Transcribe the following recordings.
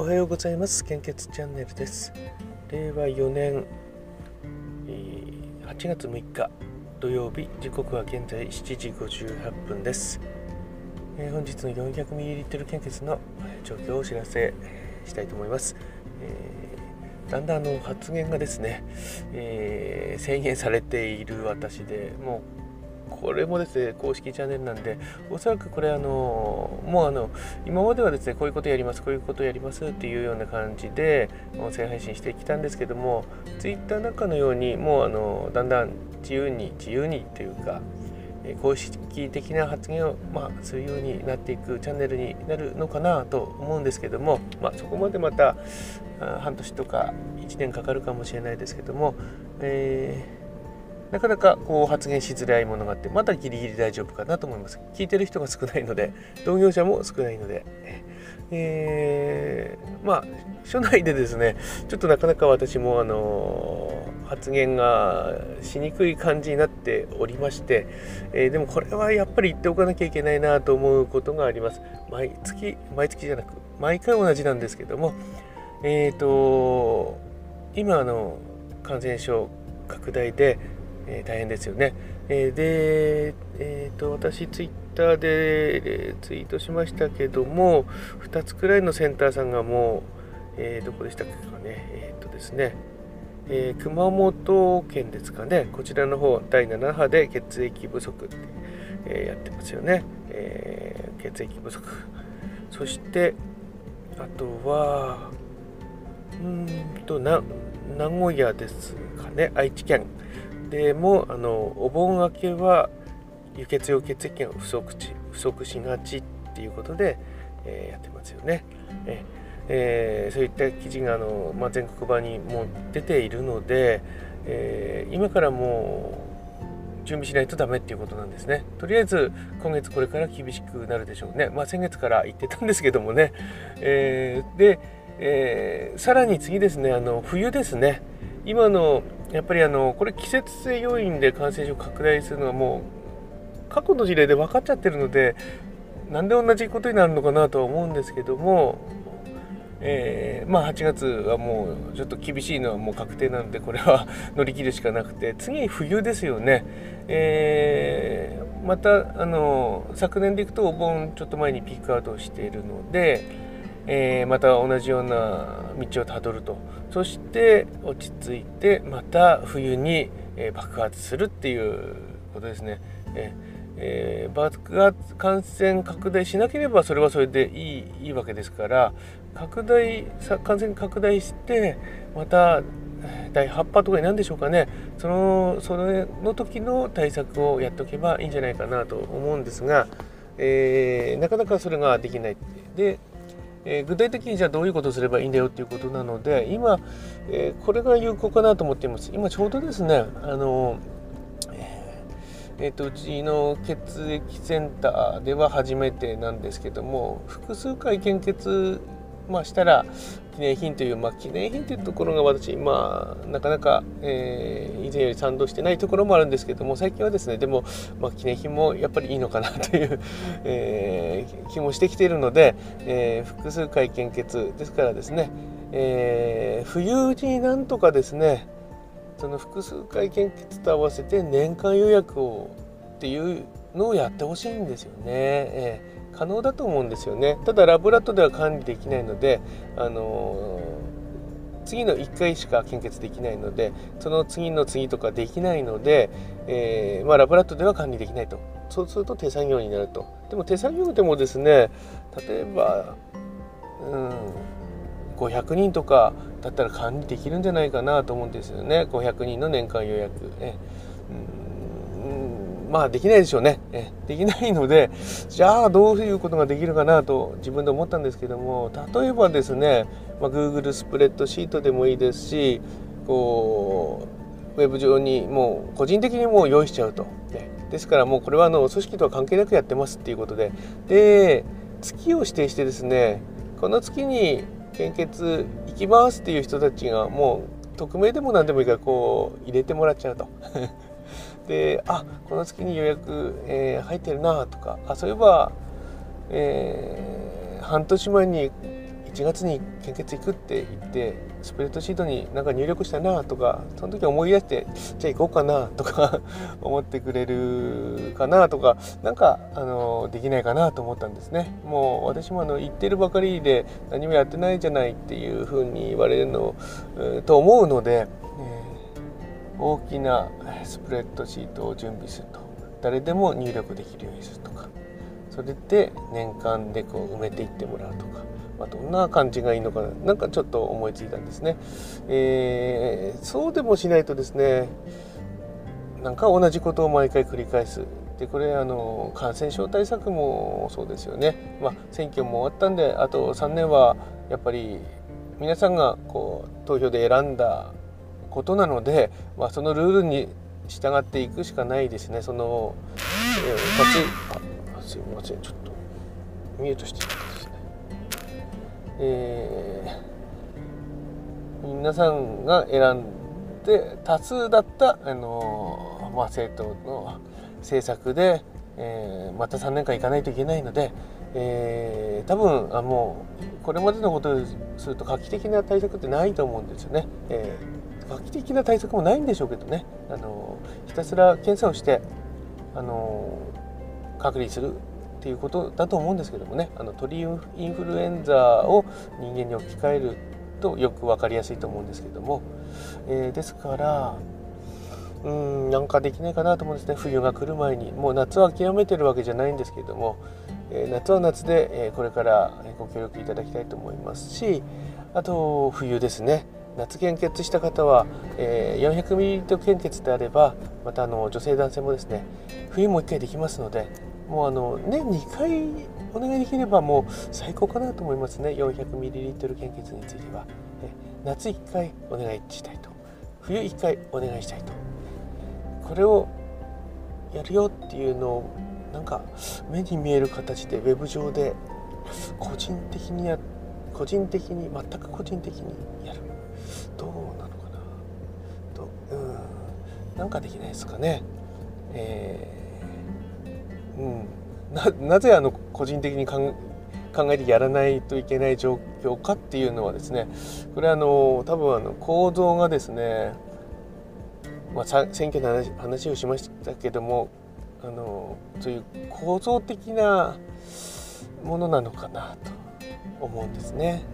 おはようございます。献血チャンネルです。令和4年8月6日土曜日。時刻は現在7時58分です、えー、本日の 400ml 献血の状況をお知らせしたいと思います、えー、だんだんの発言がですね、えー、制限されている私でもうこれもですね公式チャンネルなんでおそらくこれあのもうあの今まではですねこういうことやりますこういうことやりますっていうような感じで音声配信してきたんですけども Twitter なんかのようにもうあのだんだん自由に自由にというか公式的な発言を、まあ、するようになっていくチャンネルになるのかなと思うんですけども、まあ、そこまでまた半年とか1年かかるかもしれないですけども、えーなかなかこう発言しづらいものがあってまだギリギリ大丈夫かなと思います。聞いてる人が少ないので同業者も少ないので、えー、まあ署内でですねちょっとなかなか私もあの発言がしにくい感じになっておりまして、えー、でもこれはやっぱり言っておかなきゃいけないなと思うことがあります。毎月毎月じゃなく毎回同じなんですけどもえっ、ー、と今の感染症拡大でえー、大変ですよね。えー、で、えーと、私ツイッターで、えー、ツイートしましたけども2つくらいのセンターさんがもう、えー、どこでしたっけかね。えっ、ー、とですね、えー、熊本県ですかね。こちらの方第7波で血液不足って、えやってますよね、え血液不足。そしてあとはうんと名古屋ですかね。愛知県。でもあのお盆明けは輸血用血液が不足し不足しがちっていうことで、えー、やってますよね。ええー、そういった記事があの、まあ、全国版にも出ているので、えー、今からもう準備しないとダメっていうことなんですね。とりあえず今月これから厳しくなるでしょうね。まあ、先月から言ってたんですけどもね。えー、で、え、さらに次ですねあの冬ですね。今のやっぱりあのこれ季節性要因で感染症拡大するのはもう過去の事例で分かっちゃってるのでなんで同じことになるのかなとは思うんですけども、えー、まあ8月はもうちょっと厳しいのはもう確定なのでこれは 乗り切るしかなくて次冬ですよね、えー、またあの昨年でいくとお盆ちょっと前にピークアウトしているのでえー、また同じような道をたどると。そして落ち着いてまた冬に、え、爆発するっていうことですね。ええー、爆発感染拡大しなければそれはそれでいいいいわけですから拡大感染拡大してまた第8波とかに何でしょうかね。そのそれの時の対策をやっておけばいいんじゃないかなと思うんですが、えー、なかなかそれができない。でえー、具体的にじゃあどういうことをすればいいんだよっていうことなので今、えー、これが有効かなと思っています。今ちょうどですねあのえーと、うちの血液センターでは初めてなんですけども複数回献血まあ、したら記念品という、まあ、記念品というところが私、まあ、なかなか、えー、以前より賛同してないところもあるんですけども最近はですねでも、まあ、記念品もやっぱりいいのかなという、えー、気もしてきているので、えー、複数回献血ですからですね、えー、冬になんとかですねその複数回献血と合わせて年間予約をっていうのをやってほしいんですよね。えー可能だと思うんですよね。ただラボラットでは管理できないのであの次の1回しか献血できないのでその次の次とかできないので、えー、まあ、ラボラットでは管理できないと。そうすると手作業になると。でも手作業でもですね例えばうん500人とかだったら管理できるんじゃないかなと思うんですよね。500人の年間予約、ね、まあできないでしょうね。えできないので、じゃあどういうことができるかなと自分で思ったんですけども、例えばですね、まあ、Google スプレッドシートでもいいですし、こう、ウェブ上にもう個人的にもう用意しちゃうと。ね、ですからもうこれはあの組織とは関係なくやってますっていうことで、で、月を指定してですね、この月に献血行きますっていう人たちがもう匿名でも何でもいいからこう入れてもらっちゃうと。であこの月に予約、えー、入ってるなとかあそういえば、えー、半年前に1月に献血行くって言ってスプレッドシートになんか入力したなとかその時思い出してじゃあ行こうかなとか 思ってくれるかなとかなんかあのできないかなと思ったんですね。もう私もあの言ってるばかりで何もやってないじゃないっていうふうに言われるのと思うので、えー、大きなスプレッドシートを準備すると。誰でも入力できるようにするとか。それで年間でこう埋めていってもらうとか。まあ、どんな感じがいいのかな。なんかちょっと思いついたんですね、えー、そうでもしないとですねなんか同じことを毎回繰り返す。でこれあの感染症対策もそうですよね、まあ、選挙も終わったんであと3年はやっぱり皆さんがこう投票で選んだことなので、まあ、そのルールに従っていくしかないですね。その、えー、あすいません。ちょっとミュートして。ですねえー、皆さんが選んで多数だったあの、まあ、政党の政策で、えー、また3年間行かないといけないので、えー、多分あもうこれまでのことをすると画期的な対策ってないと思うんですよね。えー、画期的な対策もないんでしょうけどね。あのひたすら検査をしてあの隔離するっていうことだと思うんですけどもね。あの鳥インフルエンザを人間に置き換えるとよく分かりやすいと思うんですけども、えー、ですからうーんなんかできないかなと思うんですね。冬が来る前に。もう夏は諦めてるわけじゃないんですけども、えー、夏は夏で、えー、これからご協力いただきたいと思いますしあと冬ですね。夏献血した方は、えー、400ml 献血であればまたあの女性男性もですね冬も1回できますのでもうあの年2回お願いできればもう最高かなと思いますね。400ml 献血については。え夏1回お願いしたいと。冬1回お願いしたいと。これをやるよっていうのをなんか目に見える形でウェブ上で個人的にや個人的に全く個人的にやるどうなのかなどうんなんかできないですかね。えーうん、なぜあの個人的に考えてやらないといけない状況かっていうのはですねこれはあの多分あの構造がですね、まあ、選挙の話話をしましたけどもあのそういう構造的なものなのかなと思うんですね。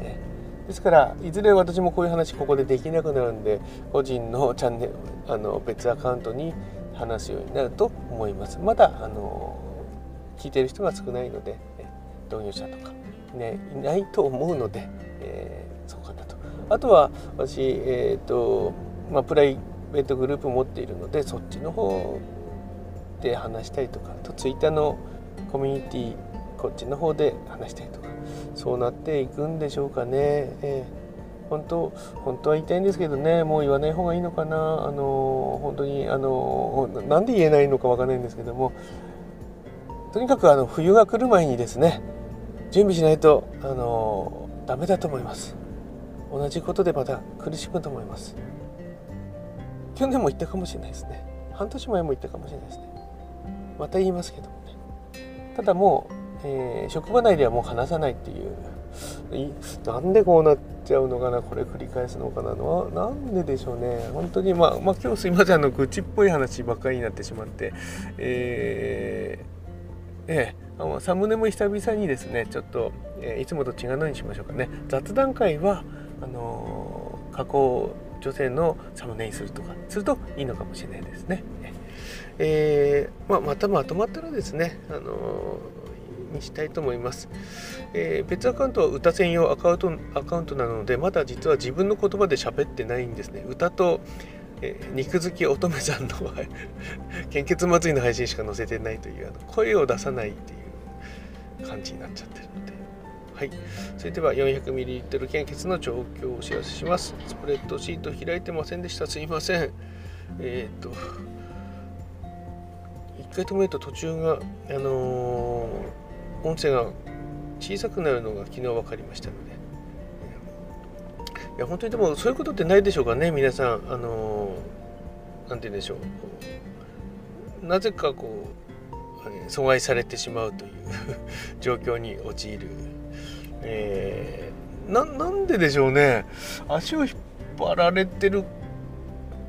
ですからいずれ私もこういう話ここでできなくなるんで個人のチャンネルあの別アカウントに話すようになると思います。まだあの聞いてる人が少ないので、導入者とか、ね、いないと思うので、えー、そうかなと。あとは私、えーとまあ、プライベートグループ持っているのでそっちの方で話したりとかあとツイッターのコミュニティこっちの方で話したりとかそうなっていくんでしょうかね。えー本当本当は言いたいんですけどねもう言わない方がいいのかな。あの本当にあのなんで言えないのかわからないんですけども。とにかくあの冬が来る前にですね準備しないとあのダメだと思います。同じことでまた苦しむと思います。去年も言ったかもしれないですね。半年前も言ったかもしれないですね。また言いますけどもね。ただもう、えー、職場内ではもう話さないっていうなんでこうなっちゃうのかなこれ繰り返すのかなのなんででしょうね。本当にまあ、まあ、今日すいませんあの愚痴っぽい話ばっかりになってしまって。えーええあのサムネも久々にですねちょっと、えー、いつもと違うのにしましょうかね。雑談会はあのー、加工女性のサムネにするとかするといいのかもしれないですね。えー、まあ、またまとまったらですね、あのにしたいと思います。えー、別アカウントは歌専用アカウントアカウントなので、まだ実は自分の言葉で喋ってないんですね。歌とえー、肉好き乙女さんの 献血祭りの配信しか載せてないというあの声を出さないっていう感じになっちゃってるので。はい。それでは 400ml 献血の状況をお知らせします。スプレッドシート開いてませんでした。すいません。えっ、ーと一回止めると途中があのー、音声が小さくなるのが昨日分かりましたので。いや本当にでもそういうことってないでしょうかね皆さん。あの何て言うんでしょう。なぜかこう阻害されてしまうという 状況に陥る、えー、なんででしょうね。足を引っ張られてる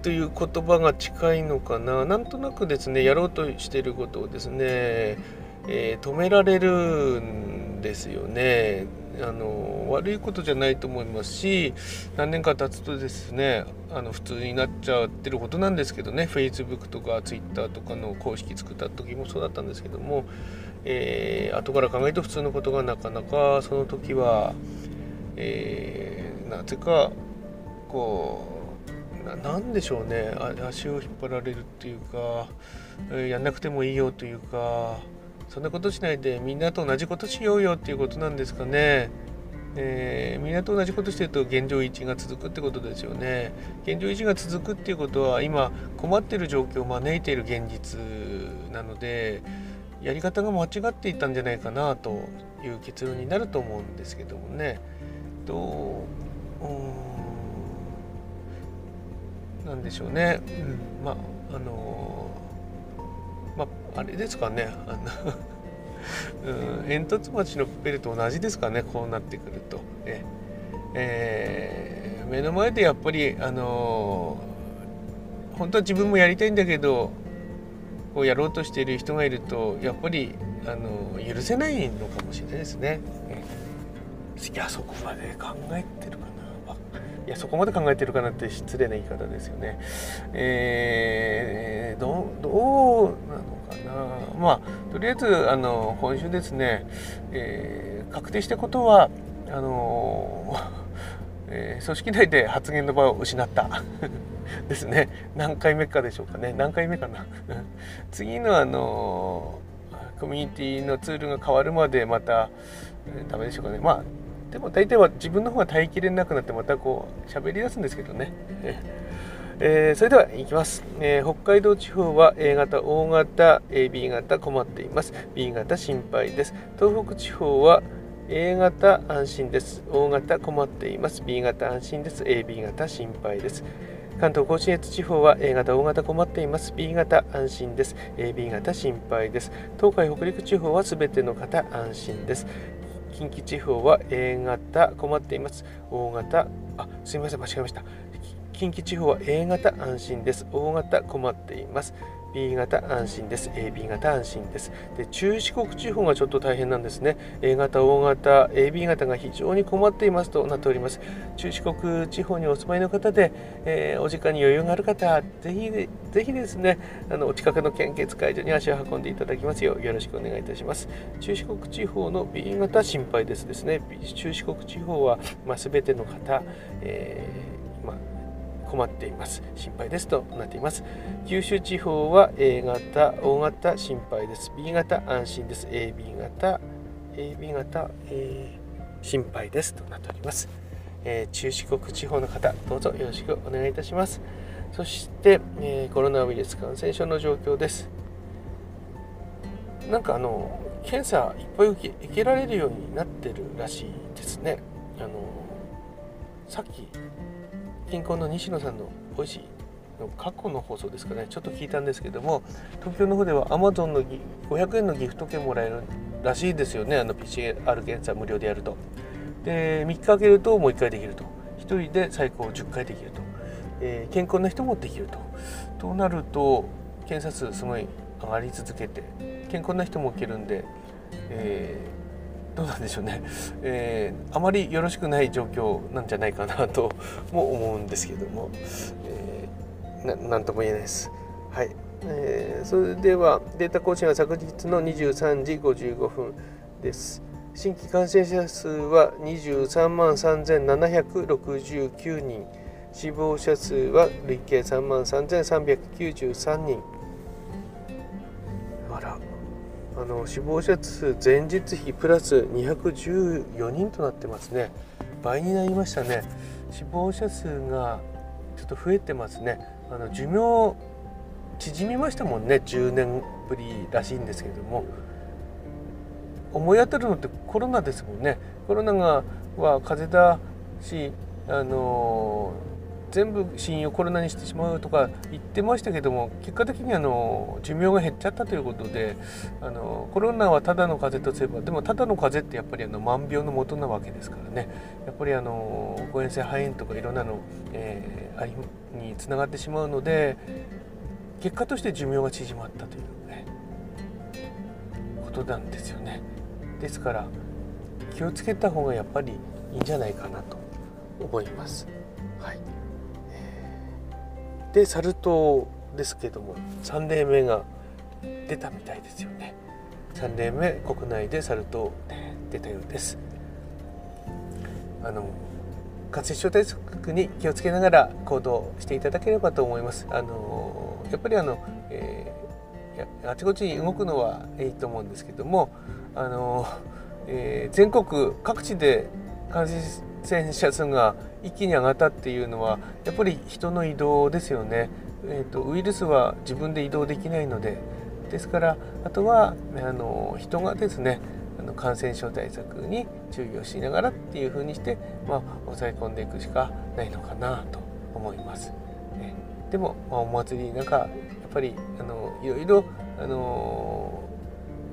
という言葉が近いのかな。なんとなくですねやろうとしてることをですね、えー、止められるんですよね。あの悪いことじゃないと思いますし何年か経つとですねあの普通になっちゃってることなんですけどね。Facebook とか Twitter とかの公式作った時もそうだったんですけども、えー、後から考えると普通のことがなかなかその時は、えー、なぜかこうなんでしょうね。足を引っ張られるっていうか、やんなくてもいいよというかそんなことしないでみんなと同じことしようよっていうことなんですかね。えー、みんなと同じことしてると現状維持が続くってことですよね。現状維持が続くっていうことは今困ってる状況を招いている現実なのでやり方が間違っていたんじゃないかなという結論になると思うんですけどもね。とうんなんでしょうね。うん、まああのまああれですかね。あの うん、煙突町のプペルと同じですかねこうなってくると、ええー、目の前でやっぱりあのー、本当は自分もやりたいんだけどこうやろうとしている人がいるとやっぱりあのー、許せないのかもしれないですね。いやそこまで考えてるかいやそこまで考えてるかなって失礼な言い方ですよね。えー、どどうなのかな。まあとりあえずあの今週ですね、えー、確定したことはあの えー、組織内で発言の場を失った。ですね。何回目かでしょうかね。何回目かな。次のあのコミュニティのツールが変わるまでまた、えー、ダメでしょうかね。まあでも大体は自分の方が耐えきれなくなってまたこう喋り出すんですけどね。えー、それではいきます、えー、北海道地方は A 型、O 型、AB 型困っています。B 型心配です。東北地方は A 型安心です。O 型困っています。B 型安心です。AB 型心配です。関東甲信越地方は A 型、O 型困っています。B 型安心です。AB 型心配です。東海北陸地方はすべての方安心です。近畿地方は A 型困っています。O 型、あ、すみません、間違えました。近畿地方は A 型安心です。O 型困っています。B 型安心です。AB 型安心です。で中四国地方がちょっと大変なんですね。A 型、O 型、AB 型が非常に困っていますとなっております。中四国地方にお住まいの方で、えー、お時間に余裕がある方、ぜひぜひですね、あのお近くの献血会場に足を運んでいただきますようよろしくお願いいたします。中四国地方の B 型心配ですですね。中四国地方は、まあ、全ての方、えーまあ困っています。心配ですとなっています。九州地方は A 型 O 型心配です。B 型安心です。AB 型 AB 型、えー、心配ですとなっております、えー、中四国地方の方どうぞよろしくお願いいたします。そして、えー、コロナウイルス感染症の状況です。なんかあの検査いっぱい受け受けられるようになってるらしいですね。あのさっき近郊の西野さんの美味しいの過去の放送ですかね。ちょっと聞いたんですけども東京の方では Amazon の500円のギフト券もらえるらしいですよね。あの PCR 検査無料でやると。で3日空けるともう1回できると。1人で最高10回できると、えー、健康な人もできると。となると検査数すごい上がり続けて健康な人も受けるんで、えどうなんでしょうね、えー、あまりよろしくない状況なんじゃないかなとも思うんですけども、えー、なんとも言えないです。はい、えー、それではデータ更新は昨日の23時55分です。新規感染者数は23万3769人、死亡者数は累計3万3393人。あら。あの死亡者数前日比プラス214人となってますね。倍になりましたね。死亡者数がちょっと増えてますね。あの寿命縮みましたもんね。10年ぶりらしいんですけども。思い当たるのってコロナですもんね。コロナがは風邪だしあの全部死因をコロナにしてしまうとか言ってましたけども結果的にあの寿命が減っちゃったということであのコロナはただの風邪とすればでもただの風邪ってやっぱりあの万病の元なわけですからねやっぱりあの誤嚥性肺炎とかいろんなの、えー、ありにつながってしまうので結果として寿命が縮まったという、ね、ことなんですよね。ですから気をつけた方がやっぱりいいんじゃないかなと思います。はい、でサル痘ですけども3例目が出たみたいですよね。3例目国内でサル痘出たようです。あの感染症対策に気をつけながら行動していただければと思います。あのやっぱりあの、えー、あちこちに動くのはいいと思うんですけどもあの、えー、全国各地で感染者数が一気に上がったっていうのはやっぱり人の移動ですよね。えーと、ウイルスは自分で移動できないのでですからあとはあの人がですねあの感染症対策に注意をしながらっていうふうにして、まあ、抑え込んでいくしかないのかなと思います。ね、でも、まあ、お祭りなんかやっぱりあのいろいろあの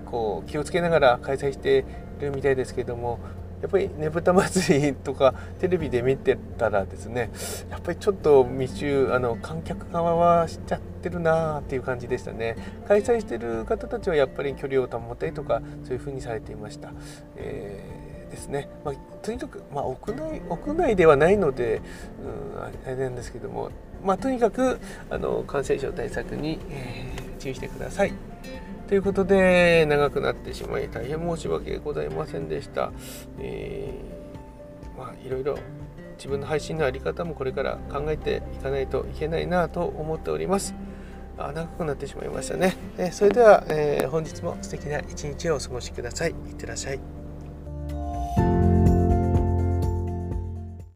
こう気をつけながら開催しているみたいですけどもやっぱりねぶた祭りとかテレビで見てたらですねやっぱりちょっと密集あの観客側はしちゃってるなっていう感じでしたね。開催してる方たちはやっぱり距離を保ったりとかそういうふうにされていました、えー、ですね、まあ、とにかく、まあ、屋内屋内ではないので、うん、あれなんですけども、まあ、とにかくあの感染症対策に、えー、注意してください。ということで長くなってしまい大変申し訳ございませんでした。えー、まあいろいろ自分の配信の在り方もこれから考えていかないといけないなと思っております。あ長くなってしまいましたね。え、それでは、えー、本日も素敵な一日をお過ごしください。いってらっしゃい。